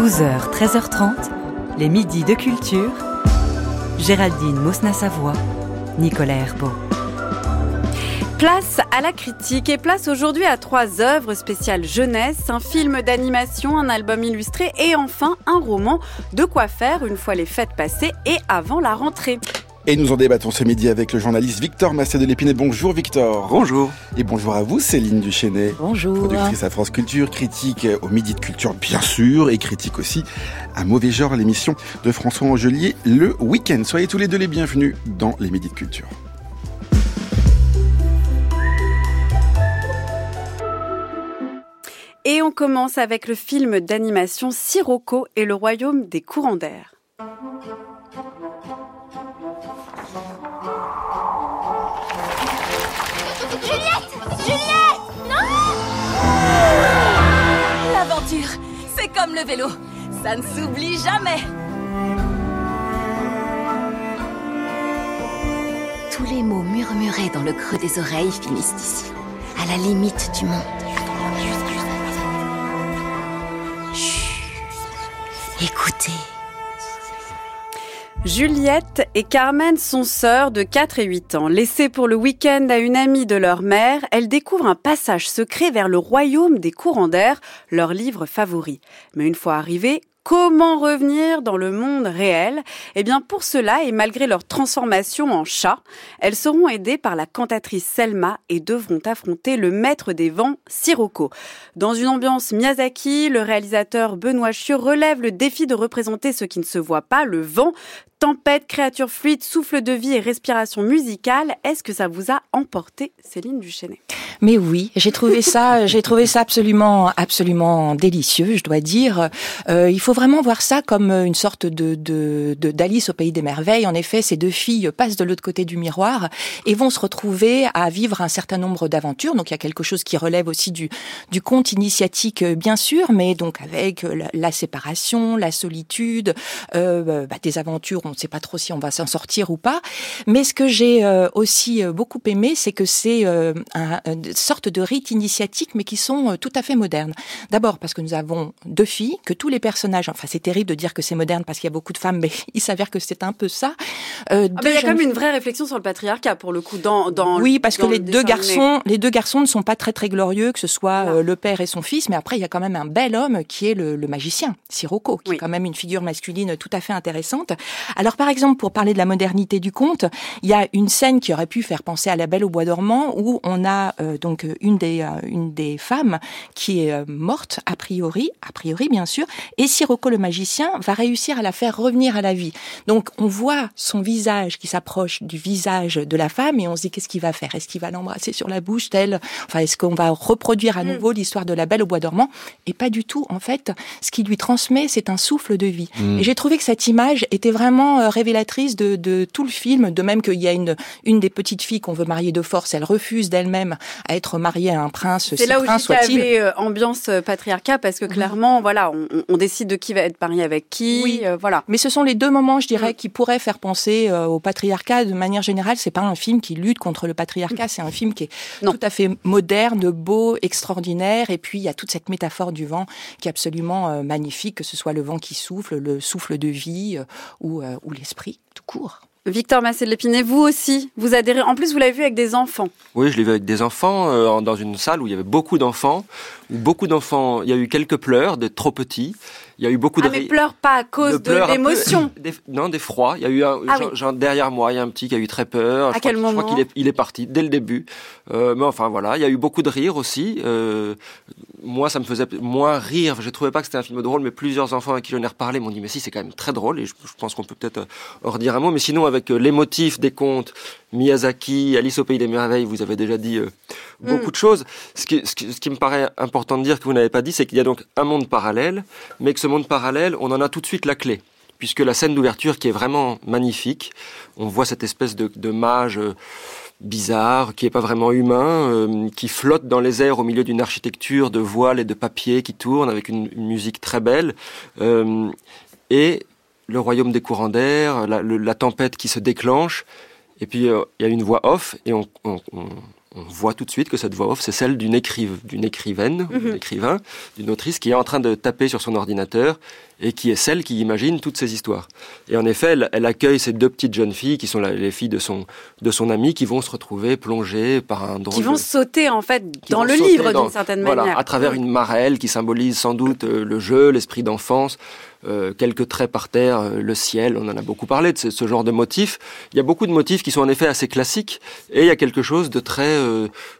12h, 13h30, les midis de culture. Géraldine Mosna-Savoie, Nicolas Herbeau. Place à la critique et place aujourd'hui à trois œuvres spéciales jeunesse, un film d'animation, un album illustré et enfin un roman. De quoi faire une fois les fêtes passées et avant la rentrée. Et nous en débattons ce midi avec le journaliste Victor Massé de l'Épinay. Bonjour Victor. Bonjour. Et bonjour à vous Céline Duchesnet. Bonjour. Productrice à France Culture, critique au Midi de Culture bien sûr et critique aussi à Mauvais Genre, l'émission de François Angelier le week-end. Soyez tous les deux les bienvenus dans les Midi de Culture. Et on commence avec le film d'animation Sirocco et le royaume des courants d'air. C'est comme le vélo. Ça ne s'oublie jamais. Tous les mots murmurés dans le creux des oreilles finissent ici, à la limite du monde. Chut. Écoutez. Juliette et Carmen sont sœurs de 4 et 8 ans. Laissées pour le week-end à une amie de leur mère, elles découvrent un passage secret vers le royaume des courants d'air, leur livre favori. Mais une fois arrivées, Comment revenir dans le monde réel Eh bien, pour cela, et malgré leur transformation en chat, elles seront aidées par la cantatrice Selma et devront affronter le maître des vents, Sirocco. Dans une ambiance Miyazaki, le réalisateur Benoît Chieux relève le défi de représenter ce qui ne se voit pas, le vent, Tempête, créature fluide, souffle de vie et respiration musicale. Est-ce que ça vous a emporté, Céline Duchesnet Mais oui, j'ai trouvé ça, j'ai trouvé ça absolument, absolument délicieux, je dois dire. Euh, il faut vraiment voir ça comme une sorte de, de, d'Alice au pays des merveilles. En effet, ces deux filles passent de l'autre côté du miroir et vont se retrouver à vivre un certain nombre d'aventures. Donc il y a quelque chose qui relève aussi du, du conte initiatique, bien sûr, mais donc avec la, la séparation, la solitude, euh, bah, des aventures on ne sait pas trop si on va s'en sortir ou pas. Mais ce que j'ai euh, aussi euh, beaucoup aimé, c'est que c'est euh, une sorte de rite initiatique, mais qui sont tout à fait modernes. D'abord parce que nous avons deux filles, que tous les personnages, enfin c'est terrible de dire que c'est moderne parce qu'il y a beaucoup de femmes, mais il s'avère que c'est un peu ça. Euh, ah ben, il y a quand même une vraie réflexion sur le patriarcat pour le coup dans dans oui parce que les deux garçons les deux garçons ne sont pas très très glorieux que ce soit le père et son fils mais après il y a quand même un bel homme qui est le, le magicien Sirocco qui est quand même une figure masculine tout à fait intéressante. Alors par exemple, pour parler de la modernité du conte, il y a une scène qui aurait pu faire penser à La Belle au bois dormant, où on a euh, donc une des euh, une des femmes qui est euh, morte a priori, a priori bien sûr, et Sirocco le magicien va réussir à la faire revenir à la vie. Donc on voit son visage qui s'approche du visage de la femme et on se dit qu'est-ce qu'il va faire? Est-ce qu'il va l'embrasser sur la bouche telle? Enfin, est-ce qu'on va reproduire à mm. nouveau l'histoire de La Belle au bois dormant? Et pas du tout. En fait, ce qui lui transmet, c'est un souffle de vie. Mm. Et j'ai trouvé que cette image était vraiment euh, révélatrice de, de, tout le film, de même qu'il y a une, une des petites filles qu'on veut marier de force, elle refuse d'elle-même à être mariée à un prince. C'est là où il y avait euh, ambiance euh, patriarcat parce que clairement, voilà, on, on, décide de qui va être marié avec qui, oui. voilà. Mais ce sont les deux moments, je dirais, mm. qui pourraient faire penser au patriarcat de manière générale. C'est pas un film qui lutte contre le patriarcat, mm. c'est un film qui est tout à fait moderne, beau, extraordinaire. Et puis il y a toute cette métaphore du vent qui est absolument magnifique, que ce soit le vent qui souffle, le souffle de vie ou ou l'esprit tout court. Victor Massé de Lépinay, vous aussi, vous adhérez. En plus, vous l'avez vu avec des enfants. Oui, je l'ai vu avec des enfants euh, dans une salle où il y avait beaucoup d'enfants. Où beaucoup d'enfants, il y a eu quelques pleurs, de trop petits. Il y a eu beaucoup de. Ah, mais pleure pas à cause de, l'émotion. Non, d'effroi. Il y a eu un, ah genre, derrière moi, il y a un petit qui a eu très peur. À je quel crois, moment Je crois qu'il est, il est parti dès le début. Euh, mais enfin voilà, il y a eu beaucoup de rire aussi. Euh, moi, ça me faisait moins rire. Je trouvais pas que c'était un film drôle, mais plusieurs enfants à qui j'en ai reparlé m'ont dit mais si, c'est quand même très drôle. Et je, pense qu'on peut peut-être euh, en redire un mot. Mais sinon, avec euh, les motifs des contes, Miyazaki, Alice au pays des merveilles, vous avez déjà dit euh, beaucoup mm. de choses. Ce qui, ce, qui, ce qui, me paraît important de dire que vous n'avez pas dit, c'est qu'il y a donc un monde parallèle, mais que ce monde parallèle, on en a tout de suite la clé puisque la scène d'ouverture qui est vraiment magnifique, on voit cette espèce de, de mage bizarre, qui est pas vraiment humain, euh, qui flotte dans les airs au milieu d'une architecture de voiles et de papier qui tourne avec une, musique très belle. Euh, et le royaume des courants d'air, la, la, tempête qui se déclenche. Et puis euh, il y a une voix off et on, on, on, voit tout de suite que cette voix off, c'est celle d'une écrive, d'une écrivaine, mm -hmm. d'un écrivain, d'une autrice qui est en train de taper sur son ordinateur et qui est celle qui imagine toutes ces histoires. Et en effet, elle, accueille ces deux petites jeunes filles qui sont les filles de son, de son ami qui vont se retrouver plongées par un drôle Qui vont sauter en fait dans le livre d'une certaine voilà, À travers une marelle qui symbolise sans doute euh, le jeu, l'esprit d'enfance, euh, quelques traits par terre, euh, le ciel, on en a beaucoup parlé de ce, genre de motifs. Il y a beaucoup de motifs qui sont en effet assez classiques et il y a quelque chose de très,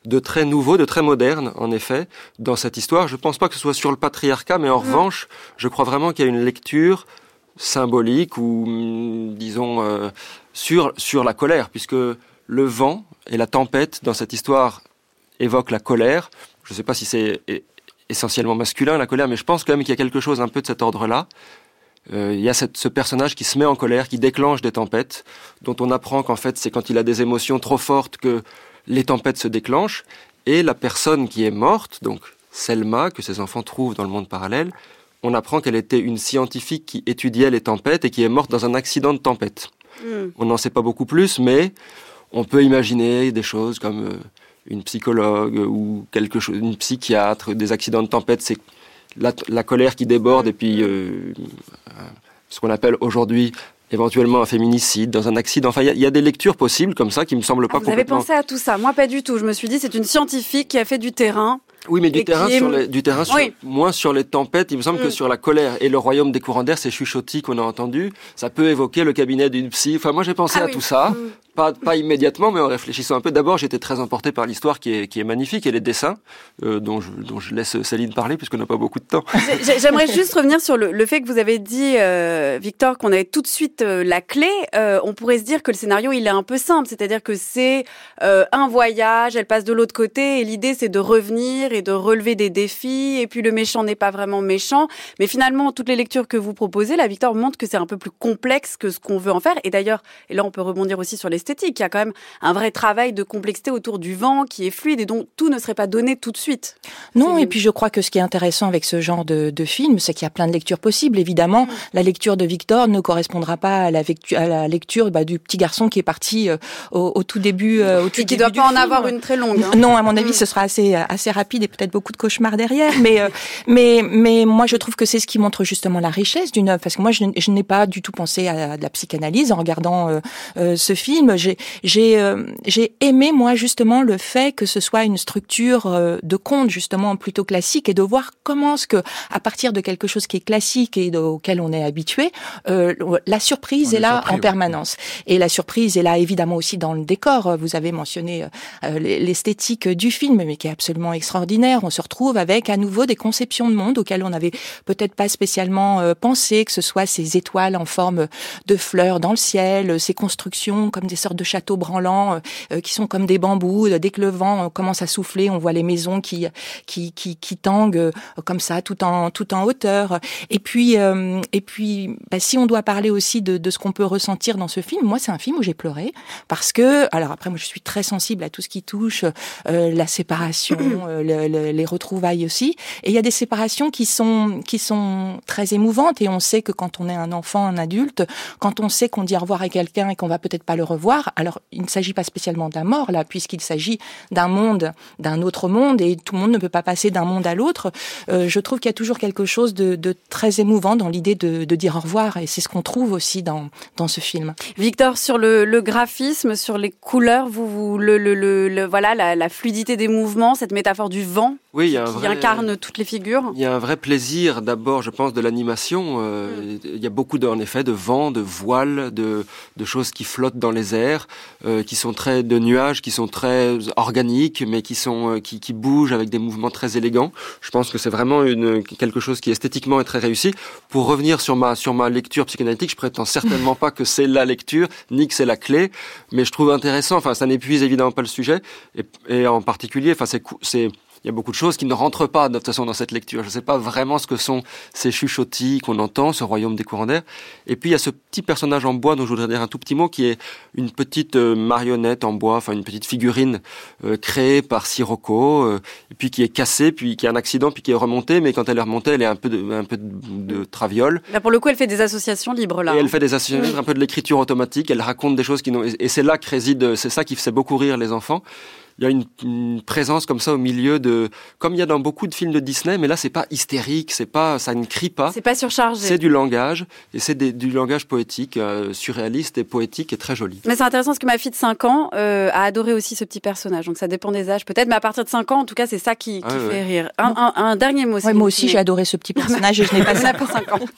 de très nouveau, de très moderne en effet dans cette histoire. Je ne pense pas que ce soit sur le patriarcat, mais en revanche, je crois vraiment qu'il y a une lecture symbolique ou mm, disons euh, sur sur la colère puisque le vent et la tempête dans cette histoire évoquent la colère. Je ne sais pas si c'est essentiellement masculin la colère, mais je pense quand même qu'il y a quelque chose un peu de cet ordre-là. Euh, il y a ce personnage qui se met en colère, qui déclenche des tempêtes, dont on apprend qu'en fait c'est quand il a des émotions trop fortes que les tempêtes se déclenchent. Et la personne qui est morte, donc Selma, que ses enfants trouvent dans le monde parallèle, on apprend qu'elle était une scientifique qui étudiait les tempêtes et qui est morte dans un accident de tempête. Hmm. On n'en sait pas beaucoup plus, mais on peut imaginer des choses comme euh, une psychologue ou quelque chose, une psychiatre, des accidents de tempête, c'est la, colère qui déborde et puis euh, ce qu'on appelle aujourd'hui éventuellement un féminicide, dans un accident. Enfin, il y, a des lectures possibles comme ça qui me semblent pas ah, vous complètement... Vous avez pensé à tout ça Moi, pas du tout. Je me suis dit, c'est une scientifique qui a fait du terrain oui, mais du terrain, sur les, du terrain moins sur les tempêtes. Il me semble que mm. sur la colère et le royaume des courants d'air, ces chuchotis qu'on a entendus, ça peut évoquer le cabinet d'une psy. Enfin, moi, j'ai pensé ah à tout ça. Mm. Pas, immédiatement, mais en réfléchissant un peu. D'abord, j'étais très emporté par l'histoire qui est, qui est magnifique et les dessins, euh, dont, je, laisse Céline parler puisqu'on n'a pas beaucoup de temps. J'aimerais juste revenir sur le, fait que vous avez dit, euh, Victor, qu'on avait tout de suite euh, la clé. On pourrait se dire que le scénario, il est un peu simple. C'est-à-dire que c'est un voyage, elle passe de l'autre côté et l'idée, c'est de revenir et de relever des défis, et puis le méchant n'est pas vraiment méchant. Mais finalement, toutes les lectures que vous proposez, la Victor montre que c'est un peu plus complexe que ce qu'on veut en faire. Et d'ailleurs, et là on peut rebondir aussi sur il y a quand même un vrai travail de complexité autour du vent qui est fluide et dont tout ne serait pas donné tout de suite. Non, et puis je crois que ce qui est intéressant avec ce genre de, de film, c'est qu'il y a plein de lectures possibles. Évidemment, mm. la lecture de Victor ne correspondra pas à la, à la lecture bah, du petit garçon qui est parti euh, au, tout début. Euh, au tout et qui ne doit pas en avoir une très longue. Hein. Non, à mon avis, mm. ce sera assez, assez rapide et peut-être beaucoup de cauchemars derrière. Mais, euh, mais, mais moi, je trouve que c'est ce qui montre justement la richesse d'une œuvre. Parce que moi, je, n'ai pas du tout pensé à, de la psychanalyse en regardant ce film. J'ai, j'ai, j'ai aimé moi justement le fait que ce soit une structure de conte justement plutôt classique et de voir comment ce que à partir de quelque chose qui est classique et auquel on est habitué, la surprise est, là en permanence. Et la surprise est là évidemment aussi dans le décor. Vous avez mentionné l'esthétique du film, mais qui est absolument extraordinaire. On se retrouve avec à nouveau des conceptions de monde auxquelles on n'avait peut-être pas spécialement euh, pensé, que ce soit ces étoiles en forme de fleurs dans le ciel, euh, ces constructions comme des sortes de châteaux branlants euh, qui sont comme des bambous. Dès que le vent commence à souffler, on voit les maisons qui qui qui, qui tanguent comme ça, tout en tout en hauteur. Et puis et puis, bah, si on doit parler aussi de, de ce qu'on peut ressentir dans ce film, moi c'est un film où j'ai pleuré parce que alors après moi je suis très sensible à tout ce qui touche la séparation, les retrouvailles aussi. Et il y a des séparations qui sont qui sont très émouvantes et on sait que quand on est un enfant, un adulte, quand on sait qu'on dit au revoir à quelqu'un et qu'on va peut-être pas le revoir, alors il ne s'agit pas spécialement la mort là, puisqu'il s'agit d'un monde, d'un autre monde et tout le monde ne peut pas passer d'un monde à l'autre. Euh, je trouve qu'il y a toujours quelque chose de, de très émouvant dans l'idée de, de, dire au revoir et c'est ce qu'on trouve aussi dans dans ce film. Victor, sur le, le graphisme, sur les couleurs, vous, vous le, le, le, voilà la, la fluidité des mouvements, cette métaphore du vent. Oui, il y a qui incarne toutes les figures. Il y a un vrai plaisir d'abord, je pense, de l'animation. Euh, mm. Il y a beaucoup, de, en effet, de vent, de voiles, de, de choses qui flottent dans les airs, euh, qui sont très de nuages, qui sont très organiques, mais qui sont euh, qui, qui bougent avec des mouvements très élégants. Je pense que c'est vraiment une quelque chose qui esthétiquement est très réussi. Pour revenir sur ma sur ma lecture psychanalytique, je prétends certainement pas que c'est la lecture, ni que c'est la clé, mais je trouve intéressant. Enfin, ça n'épuise évidemment pas le sujet, et, et en particulier, enfin, c'est c'est il y a beaucoup de choses qui ne rentrent pas de toute façon dans cette lecture. Je ne sais pas vraiment ce que sont ces chuchotis qu'on entend, ce royaume des courants d'air. Et puis il y a ce petit personnage en bois dont je voudrais dire un tout petit mot, qui est une petite euh, marionnette en bois, enfin une petite figurine euh, créée par Sirocco, euh, et puis qui est cassée, puis qui a un accident, puis qui est remontée, mais quand elle est remontée, elle est un peu de, un peu de, traviole. Là pour le coup, elle fait des associations libres là. Et elle fait des associations libres, un peu de l'écriture automatique. Elle raconte des choses qui n'ont, et c'est là que réside, c'est ça qui fait beaucoup rire les enfants il y a une, présence comme ça au milieu de, comme il y a dans beaucoup de films de Disney, mais là c'est pas hystérique, c'est pas, ça ne crie pas. C'est pas surchargé. C'est du langage et c'est du langage poétique, euh, surréaliste et poétique et très joli. Mais c'est intéressant parce que ma fille de 5 ans euh, a adoré aussi ce petit personnage, donc ça dépend des âges peut-être, mais à partir de 5 ans, en tout cas, c'est ça qui, qui fait rire. Un, un, dernier mot. moi aussi, j'ai adoré ce petit personnage et je n'ai pas 5 ans.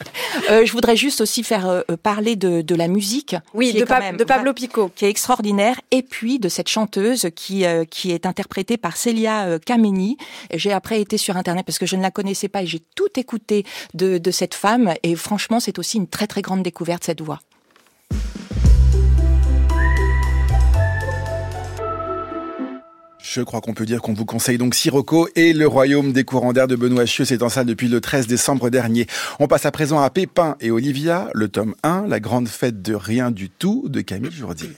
Euh, je voudrais juste aussi faire euh, parler de, de la musique. Oui, de, de, Pablo Pico, qui est extraordinaire, et puis de cette chanteuse qui qui est interprétée par Celia Kameni. J'ai après été sur internet parce que je ne la connaissais pas et j'ai tout écouté de, de cette femme et franchement, c'est aussi une très très grande découverte cette voix. Je crois qu'on peut dire qu'on vous conseille donc Sirocco et le royaume des courants d'air de Benoît Chieux. C'est en salle depuis le 13 décembre dernier. On passe à présent à Pépin et Olivia, le tome 1, la grande fête de rien du tout de Camille Jourdier.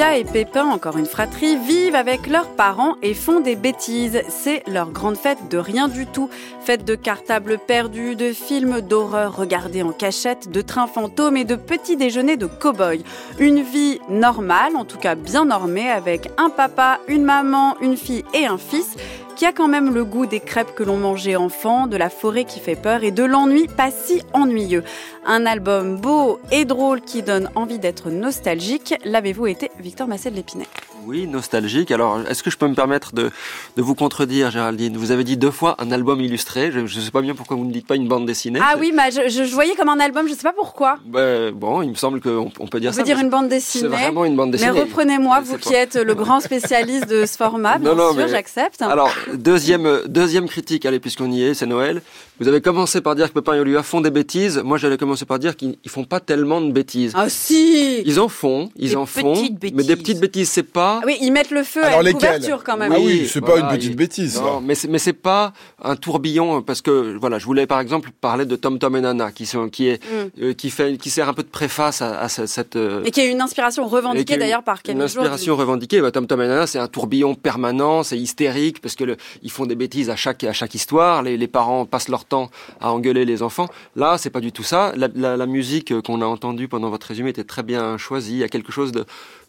Et Pépin, encore une fratrie, vivent avec leurs parents et font des bêtises. C'est leur grande fête de rien du tout. Fête de cartables perdus, de films d'horreur regardés en cachette, de trains fantômes et de petits déjeuners de cow-boys. Une vie normale, en tout cas bien normée, avec un papa, une maman, une fille et un fils qui a quand même le goût des crêpes que l'on mangeait enfant, de la forêt qui fait peur et de l'ennui pas si ennuyeux. Un album beau et drôle qui donne envie d'être nostalgique. L'avez-vous été, Victor Massel Lépinay oui, nostalgique. Alors, est-ce que je peux me permettre de, de vous contredire, Géraldine? Vous avez dit deux fois un album illustré. Je ne sais pas bien pourquoi vous ne dites pas une bande dessinée. Ah oui, mais je, je, voyais comme un album, je ne sais pas pourquoi. Ben, bon, il me semble qu'on on peut dire on ça. peut dire une bande dessinée. C'est vraiment une bande dessinée. Mais reprenez-moi, vous qui êtes le grand spécialiste de ce format, bien non, sûr, j'accepte. Alors, deuxième, deuxième critique, allez, puisqu'on y est, c'est Noël. Vous avez commencé par dire que Pépin et Olivia font des bêtises. Moi, j'allais commencer par dire qu'ils font pas tellement de bêtises. Ah si Ils en font, ils en font. Mais des petites bêtises, c'est pas... Ah oui, ils mettent le feu à la couverture quand même. Ah oui, c'est pas une petite bêtise. Non, mais c'est, mais c'est pas un tourbillon parce que voilà, je voulais par exemple parler de Tom Tom et Nana qui sont, qui est, mm. euh, qui fait, qui sert un peu de préface à, cette. Euh, et qui est une inspiration revendiquée d'ailleurs par Camille Une inspiration revendiquée. Bah, Tom Tom et Nana, c'est un tourbillon permanent, c'est hystérique parce que le, ils font des bêtises à chaque à chaque histoire. Les, les parents passent leur temps à engueuler les enfants. Là, c'est pas du tout ça. La, musique qu'on a entendue pendant votre résumé était très bien choisie. Il y a quelque chose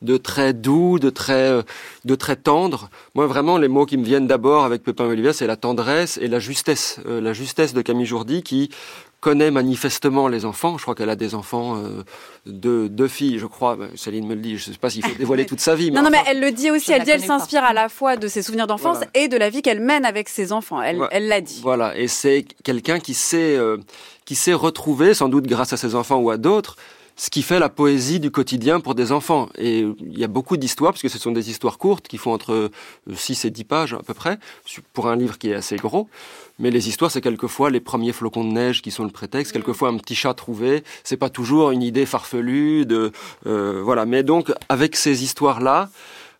de, très doux, de très, de très tendre. Moi, vraiment, les mots qui me viennent d'abord avec Pépin Olivier, c'est la tendresse et la justesse. Euh, la justesse de Camille Jourdi qui connaît manifestement les enfants. Je crois qu'elle a des enfants, euh, deux, deux, filles, je crois. Bah, Céline me le dit. Je ne sais pas s'il faut dévoiler toute sa vie. Mais non, non, mais elle le dit aussi. Elle dit, elle s'inspire à la fois de ses souvenirs d'enfance et de la vie qu'elle mène avec ses enfants. Elle, elle l'a dit. Voilà. Et c'est quelqu'un qui sait, euh, qui sait retrouver, sans doute grâce à ses enfants ou à d'autres, ce qui fait la poésie du quotidien pour des enfants. Et il y a beaucoup d'histoires, parce que ce sont des histoires courtes qui font entre 6 et 10 pages à peu près, pour un livre qui est assez gros. Mais les histoires, c'est quelquefois les premiers flocons de neige qui sont le prétexte, quelquefois un petit chat trouvé. C'est pas toujours une idée farfelue de, euh, voilà. Mais donc, avec ces histoires-là,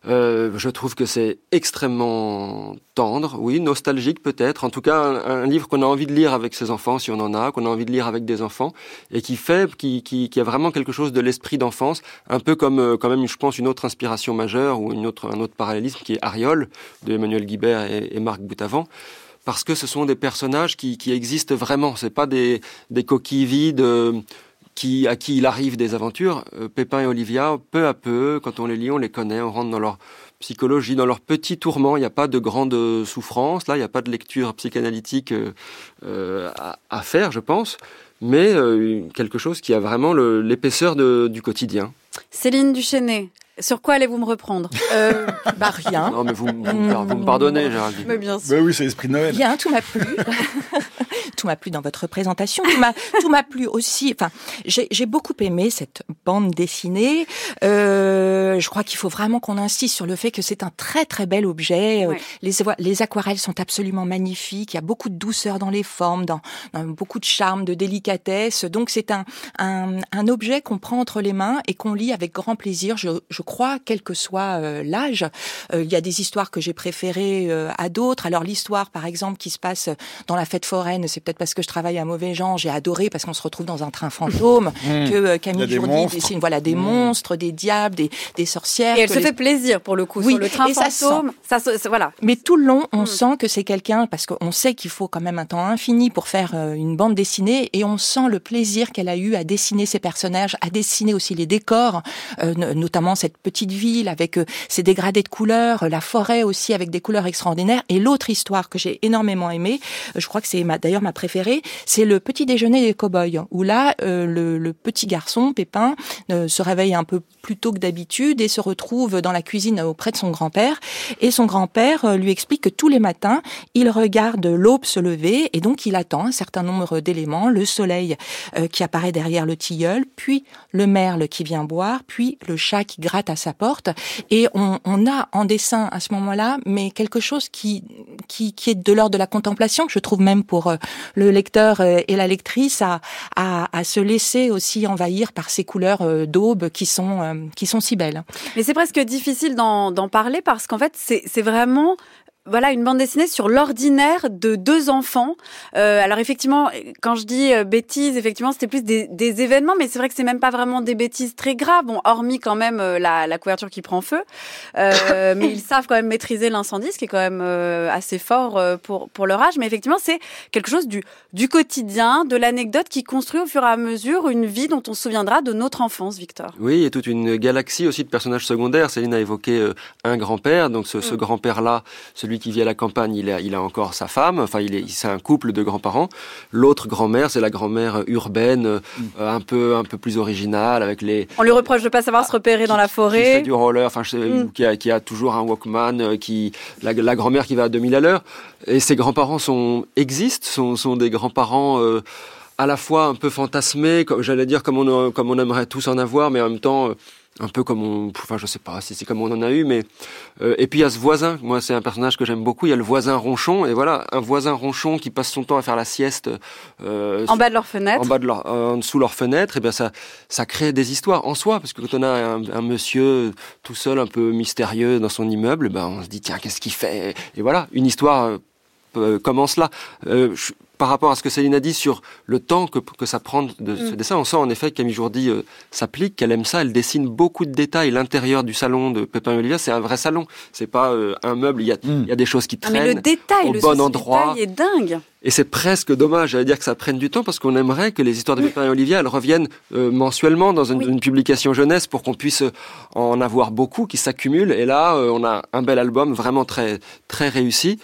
euh, je trouve que c'est extrêmement tendre, oui, nostalgique peut-être. En tout cas, un, livre qu'on a envie de lire avec ses enfants, si on en a, qu'on a envie de lire avec des enfants, et qui fait, qui, qui, qui a vraiment quelque chose de l'esprit d'enfance, un peu comme euh, quand même, je pense, une autre inspiration majeure ou une autre, un autre parallélisme qui est Ariol de Emmanuel Guibert et, et Marc Boutavant parce que ce sont des personnages qui, qui existent vraiment. C'est pas des, des coquilles vides. Euh, qui, à qui il arrive des aventures, euh, Pépin et Olivia, peu à peu, quand on les lit, on les connaît, on rentre dans leur psychologie, dans leur petits tourments. Il n'y a pas de grande souffrance, là, il n'y a pas de lecture psychanalytique euh, euh à, faire, je pense, mais euh, quelque chose qui a vraiment l'épaisseur du quotidien. Céline Duchesnay, sur quoi allez-vous me reprendre? Euh, Bah rien. Non mais vous, vous, me pardonnez, Géraldine. Mais bien sûr. Bah oui, c'est l'esprit de Noël. Rien, tout m'a plu. tout m'a plu dans votre présentation. Tout m'a, tout m'a plu aussi. Enfin, j'ai beaucoup aimé cette bande dessinée. Euh, je crois qu'il faut vraiment qu'on insiste sur le fait que c'est un très très bel objet. Euh, les, les aquarelles sont absolument magnifiques. Il y a beaucoup de douceur dans les formes, dans, dans beaucoup de charme, de délicatesse. Donc c'est un, un, un objet qu'on prend entre les mains et qu'on lit avec grand plaisir. Je, je crois, quel que soit euh, l'âge. Euh, il y a des histoires que j'ai préférées à d'autres. Alors l'histoire, par exemple, qui se passe dans la fête foraine, c'est peut-être parce que je travaille à mauvais genre, j'ai adoré parce qu'on se retrouve dans un train fantôme, mmh. que euh, Camille Jourdi dessine voilà des mmh. monstres, des diables, des, des sorcières. Et elle se fait plaisir pour le coup oui, sur le train fantôme. Ça, voilà. Mais tout le long, on mmh. sent que c'est quelqu'un parce qu'on sait qu'il faut quand même un temps infini pour faire euh, une bande dessinée et on sent le plaisir qu'elle a eu à dessiner ses personnages, à dessiner aussi les décors, euh, notamment cette petite ville avec ses dégradés de couleurs, la forêt aussi avec des couleurs extraordinaires. Et l'autre histoire que j'ai énormément aimée, je crois que c'est d'ailleurs ma préférée, c'est le petit déjeuner des cow-boys, où là, euh, le, petit garçon, Pépin, euh, se réveille un peu plus tôt que d'habitude et se retrouve dans la cuisine auprès de son grand-père. Et son grand-père euh, lui explique que tous les matins, il regarde l'aube se lever et donc il attend un certain nombre d'éléments, le soleil qui apparaît derrière le tilleul, puis le merle qui vient boire, puis le chat qui gratte à sa porte. Et on, on a en dessin à ce moment-là, mais quelque chose qui, qui, qui est de l'ordre de la contemplation, que je trouve même pour le lecteur et la lectrice à, à, à, se laisser aussi envahir par ces couleurs euh, d'aube qui sont euh, qui sont si belles. Mais c'est presque difficile d'en parler parce qu'en fait c'est vraiment voilà une bande dessinée sur l'ordinaire de deux enfants. Euh, alors effectivement, quand je dis euh, bêtises, effectivement, c'était plus des, des, événements, mais c'est vrai que c'est même pas vraiment des bêtises très graves. Bon, hormis quand même euh, la, la couverture qui prend feu, euh, mais ils savent quand même maîtriser l'incendie, ce qui est quand même euh, assez fort pour pour leur âge. Mais effectivement, c'est quelque chose du du quotidien, de l'anecdote qui construit au fur et à mesure une vie dont on se souviendra de notre enfance, Victor. Oui, il y a toute une galaxie aussi de personnages secondaires. Céline a évoqué un grand-père, donc ce, ce mm. grand-père-là, celui qui vit à la campagne, il a, il a encore sa femme. Enfin, il est, c'est un couple de grands-parents. L'autre grand-mère, c'est la grand-mère urbaine, euh, un peu, un peu plus originale, avec les. On lui reproche de pas savoir se repérer dans la forêt. Qui fait du roller, enfin, mm. qui, a, qui a toujours un Walkman, euh, qui, la, la grand-mère qui va à 2000 à l'heure. Et ses grands-parents sont, existent, sont, sont des grands-parents, euh, à la fois un peu fantasmés, comme j'allais dire, comme on, comme on aimerait tous en avoir, mais en même temps, un peu comme on, enfin je sais pas si c'est comme on en a eu, mais euh, et puis il y a ce voisin. Moi c'est un personnage que j'aime beaucoup. Il y a le voisin ronchon et voilà un voisin ronchon qui passe son temps à faire la sieste euh, en bas de leur fenêtre, en bas de leur, en dessous leur fenêtre. Et bien ça ça crée des histoires en soi parce que quand on a un, monsieur tout seul un peu mystérieux dans son immeuble, ben on se dit tiens qu'est-ce qu'il fait? Et voilà une histoire euh, commence là. Euh, par rapport à ce que Céline a dit sur le temps que, que ça prend de ce mm. dessin, on sent en effet que Camille Jourdi euh, s'applique, qu'elle aime ça, elle dessine beaucoup de détails. L'intérieur du salon de Pépin et Olivia, c'est un vrai salon. C'est pas euh, un meuble, il y, a, mm. il y a des choses qui traînent. Ah, mais le détail, au le bon endroit. est dingue. Et c'est presque dommage, j'allais dire que ça prenne du temps parce qu'on aimerait que les histoires de Pépin et Olivia, elles reviennent euh, mensuellement dans une, une, publication jeunesse pour qu'on puisse en avoir beaucoup qui s'accumulent. Et là, on a un bel album vraiment très très réussi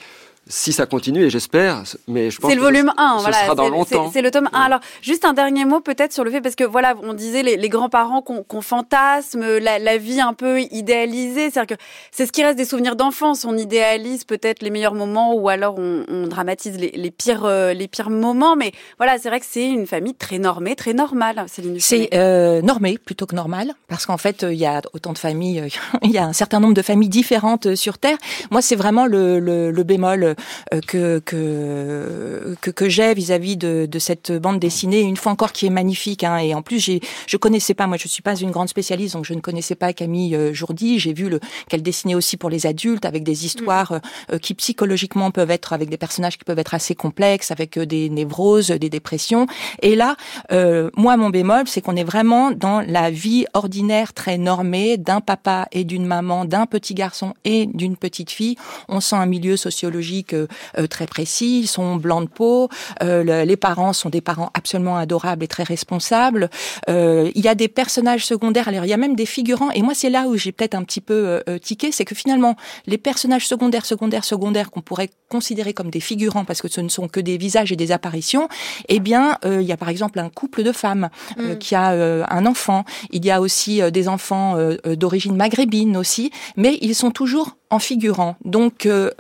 si ça continue, et j'espère, mais je pense c'est le volume 1, ce voilà, sera dans longtemps. C'est le tome 1. Alors, juste un dernier mot peut-être sur le fait, parce que voilà, on disait les, les grands-parents qu'on fantasme, la, la, vie un peu idéalisée, c'est-à-dire que c'est ce qui reste des souvenirs d'enfance. On idéalise peut-être les meilleurs moments, ou alors on, on dramatise les, les, pires, euh, les pires moments, mais voilà, c'est vrai que c'est une famille très normée, très normale, Céline C'est euh, normé plutôt que normal, parce qu'en fait, il y a autant de familles, il y a un certain nombre de familles différentes sur Terre. Moi, c'est vraiment le, le, le bémol euh, que que que, j'ai vis-à-vis de, de, cette bande dessinée, une fois encore qui est magnifique. Hein, et en plus, j'ai je connaissais pas, moi, je suis pas une grande spécialiste, donc je ne connaissais pas Camille euh, Jourdi. J'ai vu le qu'elle dessinait aussi pour les adultes, avec des histoires mm. euh, qui psychologiquement peuvent être avec des personnages qui peuvent être assez complexes, avec des névroses, des dépressions. Et là, euh, moi, mon bémol, c'est qu'on est vraiment dans la vie ordinaire très normée d'un papa et d'une maman, d'un petit garçon et d'une petite fille. On sent un milieu sociologique euh, euh, très précis, ils sont blancs de peau, euh, les parents sont des parents absolument adorables et très responsables. il y a des personnages secondaires, alors il y a même des figurants, et moi c'est là où j'ai peut-être un petit peu tiqué, c'est que finalement les personnages secondaires, secondaires, secondaires qu'on pourrait considérer comme des figurants parce que ce ne sont que des visages et des apparitions, eh bien il y a par exemple un couple de femmes mm. qui a un enfant, il y a aussi des enfants d'origine maghrébine aussi, mais ils sont toujours en figurant. Donc, euh,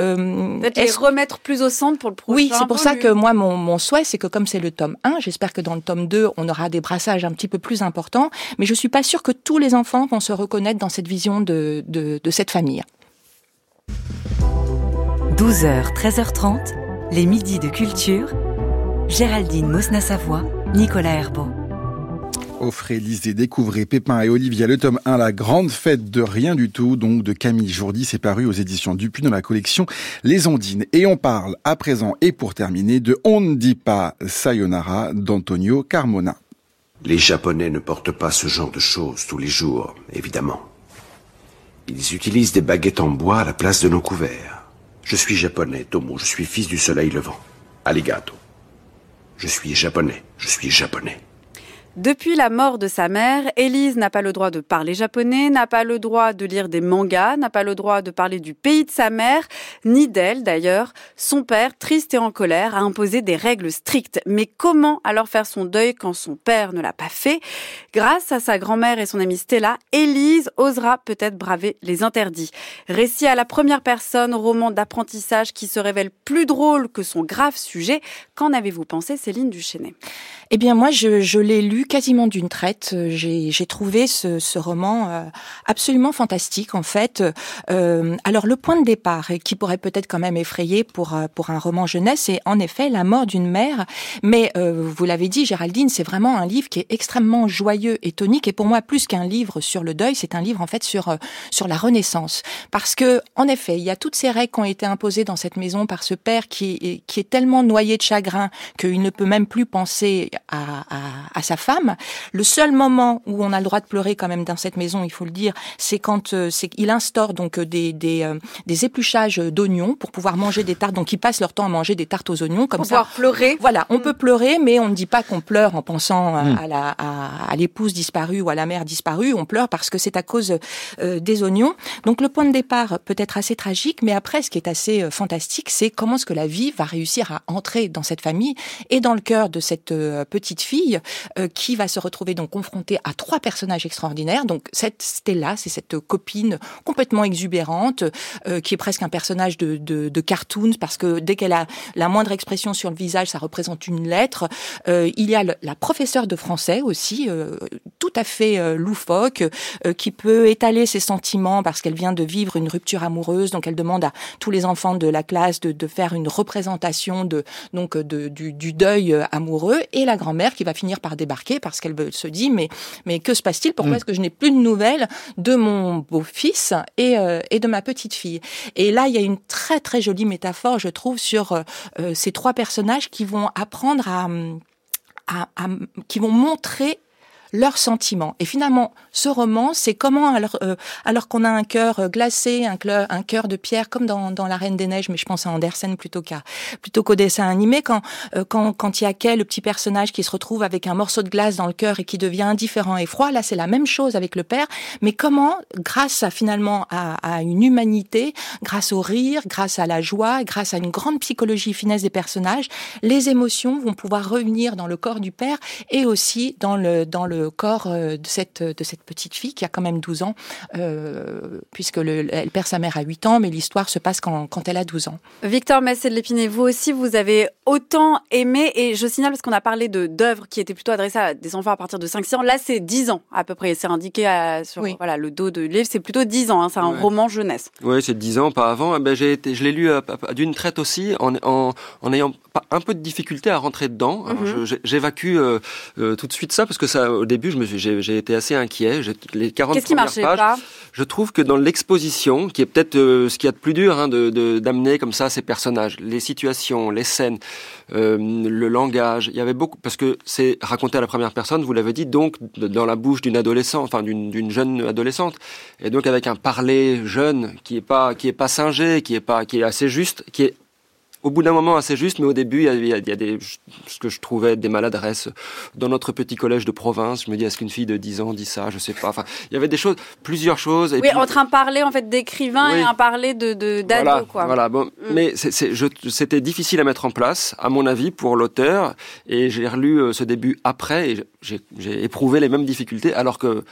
remettre plus au centre pour le prochain. Oui, c'est pour ça que moi, mon, mon souhait, c'est que comme c'est le tome 1, j'espère que dans le tome 2, on aura des brassages un petit peu plus importants. Mais je suis pas sûre que tous les enfants vont se reconnaître dans cette vision de, de, de cette famille. 12h, 13h30, les midis de culture. Géraldine Mosna-Savoie, Nicolas Herbeau. Offrez, lisez, découvrez Pépin et Olivia, le tome 1, La grande fête de rien du tout, donc de Camille Jourdi, c'est paru aux éditions Dupuis dans la collection Les Ondines. Et on parle à présent et pour terminer de On ne dit pas Sayonara d'Antonio Carmona. Les Japonais ne portent pas ce genre de choses tous les jours, évidemment. Ils utilisent des baguettes en bois à la place de nos couverts. Je suis japonais, Tomo, je suis fils du soleil levant. Alligato. Je suis japonais, je suis japonais. Depuis la mort de sa mère, Élise n'a pas le droit de parler japonais, n'a pas le droit de lire des mangas, n'a pas le droit de parler du pays de sa mère, ni d'elle d'ailleurs. Son père, triste et en colère, a imposé des règles strictes. Mais comment alors faire son deuil quand son père ne l'a pas fait? Grâce à sa grand-mère et son amie Stella, Élise osera peut-être braver les interdits. Récit à la première personne, roman d'apprentissage qui se révèle plus drôle que son grave sujet. Qu'en avez-vous pensé, Céline Duchesnay? Eh bien moi, je, je l'ai lu quasiment d'une traite. Euh, j'ai trouvé ce, ce, roman euh, absolument fantastique en fait. Euh, alors le point de départ, qui pourrait peut-être quand même effrayer pour pour un roman jeunesse, c'est en effet la mort d'une mère. Mais vous l'avez dit, Géraldine, c'est vraiment un livre qui est extrêmement joyeux et tonique. Et pour moi, plus qu'un livre sur le deuil, c'est un livre en fait sur sur la Renaissance, parce que en effet, il y a toutes ces règles qui ont été imposées dans cette maison par ce père qui qui est tellement noyé de chagrin qu'il ne peut même plus penser à, à, à sa femme le seul moment où on a le droit de pleurer quand même dans cette maison, il faut le dire, c'est quand euh, c'est il instaure donc euh, des des, euh, des épluchages d'oignons pour pouvoir manger des tartes. Donc ils passent leur temps à manger des tartes aux oignons comme pour ça. Pouvoir pleurer. Voilà, on mm. peut pleurer, mais on ne dit pas qu'on pleure en pensant mm. à la à, l'épouse disparue ou à la mère disparue. On pleure parce que c'est à cause des oignons. Donc le point de départ peut être assez tragique, mais après ce qui est assez fantastique, c'est comment est-ce que la vie va réussir à entrer dans cette famille et dans le cœur de cette petite fille qui va se retrouver donc confrontée à trois personnages extraordinaires. Donc cette Stella, c'est cette copine complètement exubérante, euh, qui est presque un personnage de, de, de cartoon, parce que dès qu'elle a la moindre expression sur le visage, ça représente une lettre. Euh, il y a la professeure de français aussi, euh, tout à fait euh, loufoque, euh, qui peut étaler ses sentiments parce qu'elle vient de vivre une rupture amoureuse, donc elle demande à tous les enfants de la classe de, de faire une représentation de donc du, du deuil amoureux, et la grand-mère qui va finir par débarquer parce qu'elle se dit mais mais que se passe-t-il? Pourquoi mm. est-ce que je n'ai plus de nouvelles de mon beau-fils et euh, et de ma petite fille Et là, il y a une très très jolie métaphore, je trouve, sur euh, euh, ces trois personnages qui vont apprendre à, à, à qui vont montrer leurs sentiments. Et finalement, ce roman, c'est comment, alors, euh, alors qu'on a un cœur euh, glacé, un cœur, un cœur de pierre, comme dans, dans La Reine des Neiges, mais je pense à Andersen plutôt qu'à plutôt qu'au dessin animé, quand euh, quand quand il y a quel le petit personnage qui se retrouve avec un morceau de glace dans le cœur et qui devient indifférent et froid, là c'est la même chose avec le père. Mais comment, grâce à finalement à, à une humanité, grâce au rire, grâce à la joie, grâce à une grande psychologie finesse des personnages, les émotions vont pouvoir revenir dans le corps du père et aussi dans le dans le corps euh, de cette, de cette petite fille qui a quand même 12 ans, euh, puisque le, elle perd sa mère à 8 ans, mais l'histoire se passe quand, quand elle a 12 ans. Victor Massé de l'Épinay, vous aussi, vous avez autant aimé, et je signale parce qu'on a parlé de d'œuvres qui étaient plutôt adressées à des enfants à partir de 5-6 ans. Là, c'est 10 ans à peu près. C'est indiqué à, sur voilà, le dos de livre. C'est plutôt 10 ans. Hein, c'est un roman jeunesse. Oui, c'est 10 ans, pas avant. Eh ben, j'ai été, je l'ai lu d'une traite aussi, en, en, en ayant un peu de difficulté à rentrer dedans. Mhm. J'évacue euh, euh, tout de suite ça parce que ça, au début, je me j'ai été assez inquiet. Les 40 Qu'est-ce qui marchait pages, pas? je trouve que dans l'exposition, qui est peut-être euh, ce qu'il y a de plus dur, hein, de d'amener comme ça ces personnages, les situations, les scènes, le langage, il y avait beaucoup parce que c'est raconté à la première personne. Vous l'avez dit, donc dans la bouche d'une adolescente, enfin d'une jeune adolescente, et donc avec un parler jeune qui est pas qui est pas singé, qui est pas qui est assez juste, qui est au bout d'un moment assez juste, mais au début, il y a, des, ce que je trouvais des maladresses dans notre petit collège de province. Je me dis, est-ce qu'une fille de 10 ans dit ça? Je sais pas. Enfin, il y avait des choses, plusieurs choses. Et oui, entre un parler en fait d'écrivain et un parler de d'ado, voilà, quoi. Voilà. Bon, mm. mais c'était difficile à mettre en place, à mon avis, pour l'auteur. Et j'ai relu euh, ce début après, et j'ai éprouvé les mêmes difficultés, alors que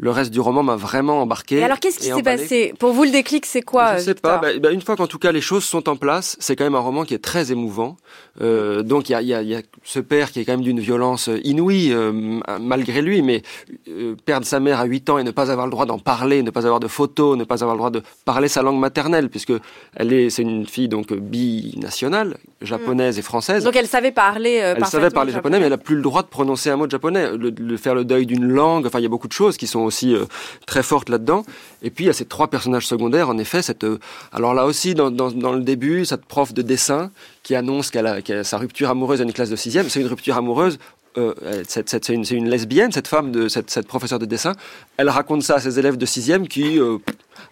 le reste du roman m'a vraiment embarqué. Et alors qu'est-ce qui s'est passé Pour vous, le déclic, c'est quoi Je sais pas. Bah, bah, une fois qu'en tout cas les choses sont en place, c'est quand même un roman qui est très émouvant. Euh, donc il y a, y, a, y a, ce père qui est quand même d'une violence inouïe euh, malgré lui, mais euh, perdre sa mère à 8 ans et ne pas avoir le droit d'en parler, ne pas avoir de photos, ne pas avoir le droit de parler sa langue maternelle, puisque elle est, c'est une fille donc binationale, japonaise et française. Donc elle savait parler. elle savait parler japonais, mais elle a plus le droit de prononcer un mot de japonais, le, faire le deuil d'une langue. Enfin, il y a beaucoup de choses qui sont aussi très fortes là-dedans. Et puis il y a ces trois personnages secondaires, en effet, cette. alors là aussi, dans, dans, le début, cette prof de dessin qui annonce qu'elle a, sa rupture amoureuse dans une classe de sixième. C'est une rupture amoureuse euh, c'est une, une, lesbienne, cette femme, de, cette, cette professeure de dessin. Elle raconte ça à ses élèves de sixième qui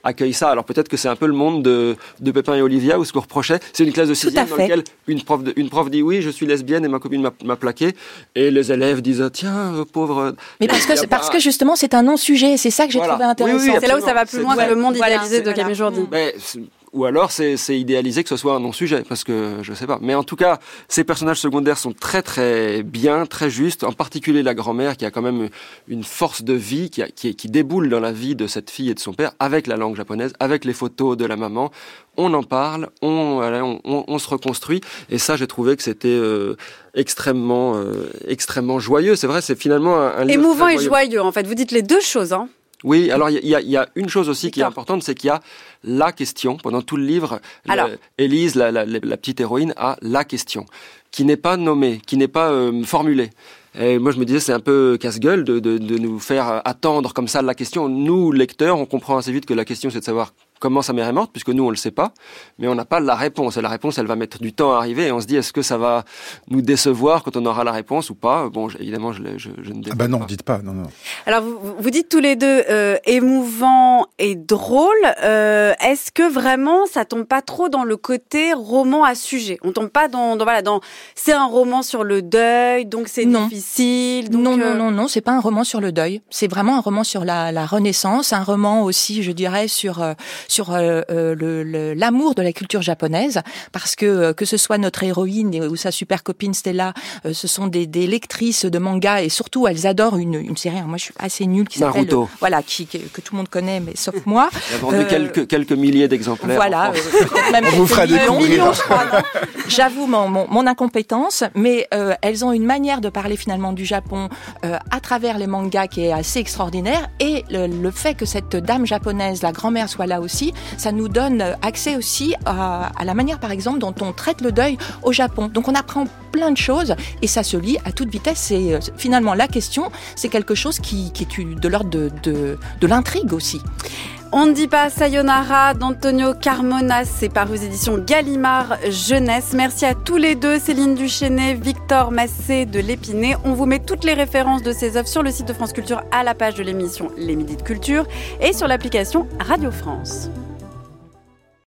accueillent ça. Alors peut-être que c'est un peu le monde de, de Pépin et Olivia, où ce qu'on reprochait, c'est une classe de sixième dans laquelle une prof, une prof dit oui, je suis lesbienne et ma copine m'a plaqué. Et les élèves disent ah, tiens, euh, pauvre. Mais parce que, parce que justement, c'est un non-sujet. C'est ça que j'ai trouvé intéressant. c'est là où ça va plus loin que le monde idéalisé de Camille Jourdi. Ou alors c'est idéalisé que ce soit un non-sujet, parce que je sais pas. Mais en tout cas, ces personnages secondaires sont très très bien, très justes, en particulier la grand-mère qui a quand même une force de vie, qui, qui, qui, déboule dans la vie de cette fille et de son père, avec la langue japonaise, avec les photos de la maman. On en parle, on, on, on, se reconstruit, et ça j'ai trouvé que c'était euh, extrêmement euh, extrêmement joyeux. C'est vrai, c'est finalement un, un livre émouvant et joyeux en fait. Vous dites les deux choses, hein oui, alors il y, y, a une chose aussi qui est importante, c'est qu'il y a la question. Pendant tout le livre, Élise, la, la, la, petite héroïne, a la question, qui n'est pas nommée, qui n'est pas euh, formulée. Et moi, je me disais, c'est un peu casse-gueule de, de, de, nous faire attendre comme ça la question. Nous, lecteurs, on comprend assez vite que la question, c'est de savoir comment sa mère est morte, puisque nous, on le sait pas, mais on n'a pas la réponse. Et la réponse, elle va mettre du temps à arriver, et on se dit, est-ce que ça va nous décevoir quand on aura la réponse ou pas? Bon, évidemment, je, je, je ne dis ah bah non, dites pas, non, non. Alors, vous, vous dites tous les deux euh, émouvant et drôle. Euh, est-ce que vraiment, ça tombe pas trop dans le côté roman à sujet? On tombe pas dans, dans voilà, dans c'est un roman sur le deuil, donc c'est difficile. Donc non, non, euh, non, non, c'est pas un roman sur le deuil. C'est vraiment un roman sur la, la Renaissance, un roman aussi, je dirais, sur euh, sur euh, euh, l'amour de la culture japonaise, parce que euh, que ce soit notre héroïne ou sa super copine Stella, ce sont des, des, lectrices de manga et surtout elles adorent une, une série. moi, je suis assez nulle qui s'appelle voilà, qui, que, tout le monde connaît, mais sauf moi. Il a vendu quelques quelques milliers d'exemplaires. Voilà, même On vous fera découvrir. J'avoue mon, mon, mon, incompétence, mais elles ont une manière de parler finalement du Japon à travers les mangas qui est assez extraordinaire et le, le fait que cette dame japonaise, la grand-mère, soit là aussi ça nous donne accès aussi à, la manière, par exemple, dont on traite le deuil au Japon. Donc on apprend plein de choses et ça se lit à toute vitesse. Et euh, finalement, la question, c'est quelque chose qui, est de l'ordre de, de l'intrigue aussi. On ne dit pas Sayonara d'Antonio Carmona, c'est par aux éditions Gallimard Jeunesse. Merci à tous les deux, Céline Duchesnet, Victor Massé de l'Épinay. On vous met toutes les références de ces œuvres sur le site de France Culture à la page de l'émission Les Midis de Culture et sur l'application Radio France.